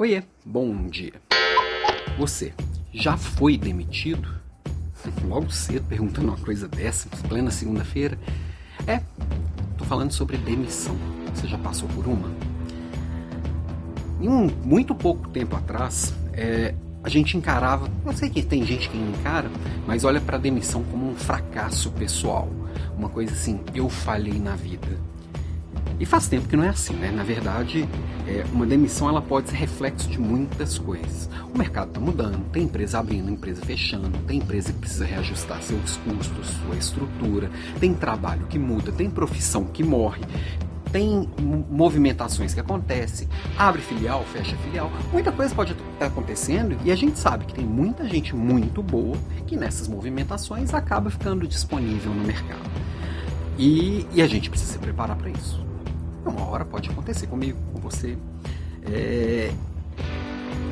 Oiê, bom dia. Você já foi demitido? Logo cedo perguntando uma coisa dessa, plena segunda-feira. É, tô falando sobre demissão. Você já passou por uma? Em um muito pouco tempo atrás, é, a gente encarava, não sei que tem gente que encara, mas olha para a demissão como um fracasso pessoal, uma coisa assim, eu falhei na vida. E faz tempo que não é assim, né? Na verdade, é, uma demissão ela pode ser reflexo de muitas coisas. O mercado está mudando, tem empresa abrindo, empresa fechando, tem empresa que precisa reajustar seus custos, sua estrutura, tem trabalho que muda, tem profissão que morre, tem movimentações que acontecem, abre filial, fecha filial, muita coisa pode estar acontecendo e a gente sabe que tem muita gente muito boa que nessas movimentações acaba ficando disponível no mercado. E, e a gente precisa se preparar para isso. Uma hora pode acontecer comigo, com você. É...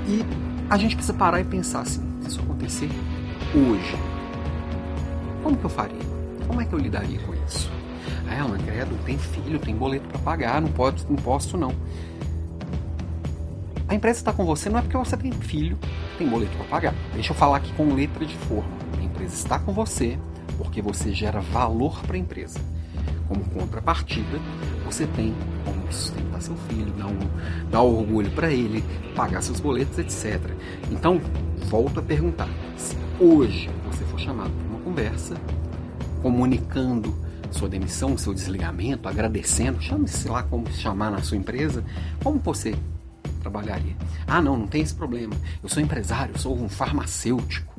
E a gente precisa parar e pensar assim: se isso acontecer hoje, como que eu faria? Como é que eu lidaria com isso? Ah, ela, credo, tem filho, tem boleto para pagar, não pode, não posso não. A empresa está com você não é porque você tem filho, tem boleto para pagar. Deixa eu falar aqui com letra de forma. A empresa está com você porque você gera valor para a empresa. Como contrapartida, você tem como sustentar seu filho, dar, um, dar orgulho para ele, pagar seus boletos, etc. Então, volto a perguntar: se hoje você for chamado para uma conversa, comunicando sua demissão, seu desligamento, agradecendo, chame-se lá como chamar na sua empresa, como você trabalharia? Ah, não, não tem esse problema. Eu sou empresário, eu sou um farmacêutico.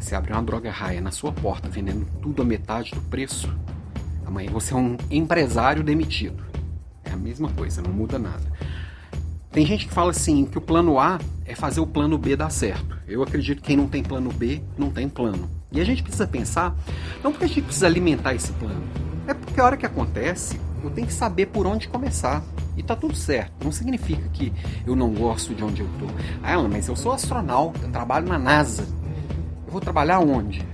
Você abre uma droga raia na sua porta vendendo tudo a metade do preço, amanhã você é um empresário demitido. É a mesma coisa, não muda nada. Tem gente que fala assim que o plano A é fazer o plano B dar certo. Eu acredito que quem não tem plano B não tem plano. E a gente precisa pensar, não porque a gente precisa alimentar esse plano, é porque a hora que acontece, eu tenho que saber por onde começar. E tá tudo certo. Não significa que eu não gosto de onde eu tô. Ah, mas eu sou astronauta, trabalho na NASA. Eu vou trabalhar onde?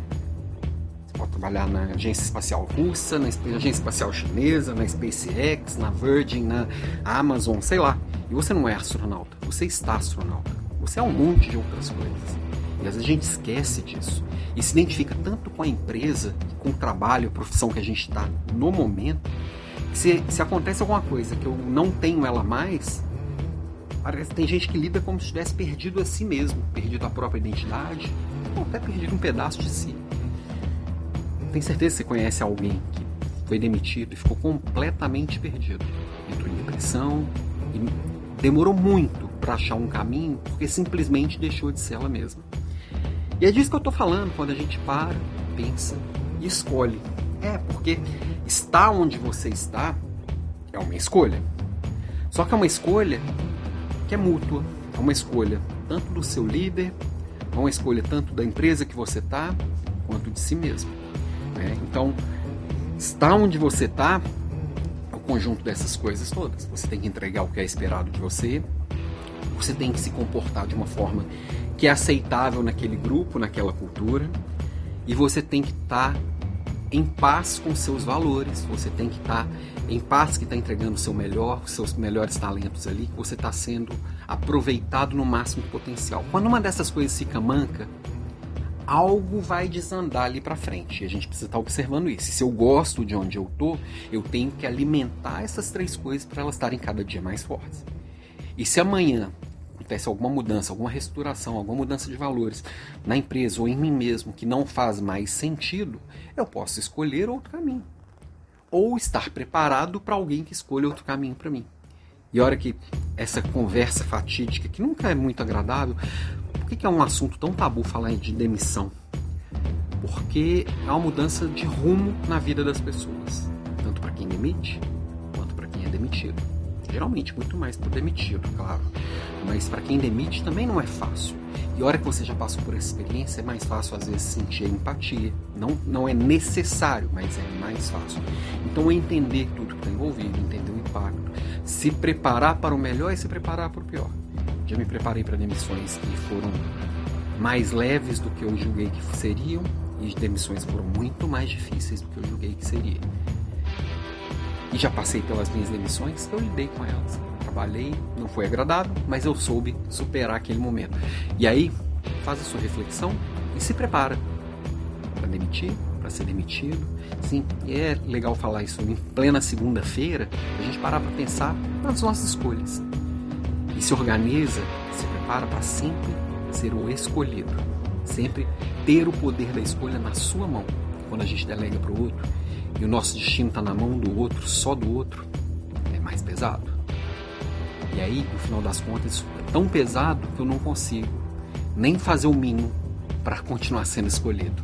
Trabalhar na Agência Espacial Russa, na Agência Espacial Chinesa, na SpaceX, na Virgin, na Amazon, sei lá. E você não é astronauta, você está astronauta. Você é um monte de outras coisas. E às vezes a gente esquece disso. E se identifica tanto com a empresa, com o trabalho, a profissão que a gente está no momento, que se, se acontece alguma coisa que eu não tenho ela mais, parece tem gente que lida como se tivesse perdido a si mesmo, perdido a própria identidade, ou até perdido um pedaço de si. Tenho certeza que você conhece alguém que foi demitido e ficou completamente perdido. Entrou em depressão e demorou muito para achar um caminho porque simplesmente deixou de ser ela mesma. E é disso que eu estou falando quando a gente para, pensa e escolhe. É, porque estar onde você está é uma escolha. Só que é uma escolha que é mútua. É uma escolha tanto do seu líder, é uma escolha tanto da empresa que você está, quanto de si mesmo. Né? Então, estar onde você está o conjunto dessas coisas todas. Você tem que entregar o que é esperado de você, você tem que se comportar de uma forma que é aceitável naquele grupo, naquela cultura, e você tem que estar tá em paz com seus valores, você tem que estar tá em paz que está entregando o seu melhor, os seus melhores talentos ali, que você está sendo aproveitado no máximo potencial. Quando uma dessas coisas fica manca, algo vai desandar ali para frente. E a gente precisa estar tá observando isso. Se eu gosto de onde eu tô, eu tenho que alimentar essas três coisas para elas estarem cada dia mais fortes. E se amanhã acontece alguma mudança, alguma restauração, alguma mudança de valores na empresa ou em mim mesmo que não faz mais sentido, eu posso escolher outro caminho. Ou estar preparado para alguém que escolha outro caminho para mim. E a hora que essa conversa fatídica, que nunca é muito agradável, por que, é um assunto tão tabu falar de demissão? Porque é uma mudança de rumo na vida das pessoas, tanto para quem demite quanto para quem é demitido. Geralmente muito mais para demitido, claro. Mas para quem demite também não é fácil. E a hora que você já passou por essa experiência, é mais fácil às vezes sentir empatia. Não, não é necessário, mas é mais fácil. Então entender tudo que está envolvido, entender o impacto, se preparar para o melhor e se preparar para o pior. Já me preparei para demissões que foram mais leves do que eu julguei que seriam, e demissões foram muito mais difíceis do que eu julguei que seriam. E já passei pelas minhas demissões, eu lidei com elas. trabalhei, não foi agradável, mas eu soube superar aquele momento. E aí, faz a sua reflexão e se prepara para demitir, para ser demitido. Sim, é legal falar isso em plena segunda-feira, a gente parar para pensar nas nossas escolhas. Se organiza, se prepara para sempre ser o escolhido. Sempre ter o poder da escolha na sua mão. Quando a gente delega para o outro e o nosso destino está na mão do outro, só do outro, é mais pesado. E aí, no final das contas, isso é tão pesado que eu não consigo nem fazer o mínimo para continuar sendo escolhido.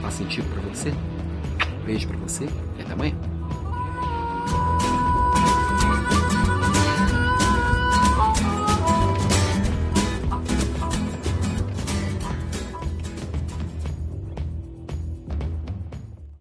Faz sentido para você? Beijo para você e até amanhã.